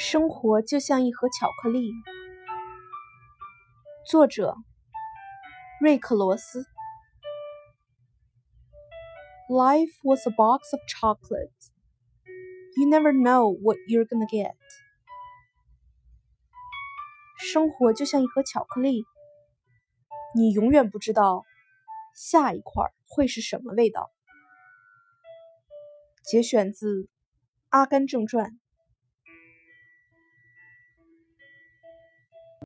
生活就像一盒巧克力作者瑞克罗斯 life was a box of chocolate you never know what you're gonna get 生活就像一盒巧克力你永远不知道下一块会是什么味道节选自阿甘正传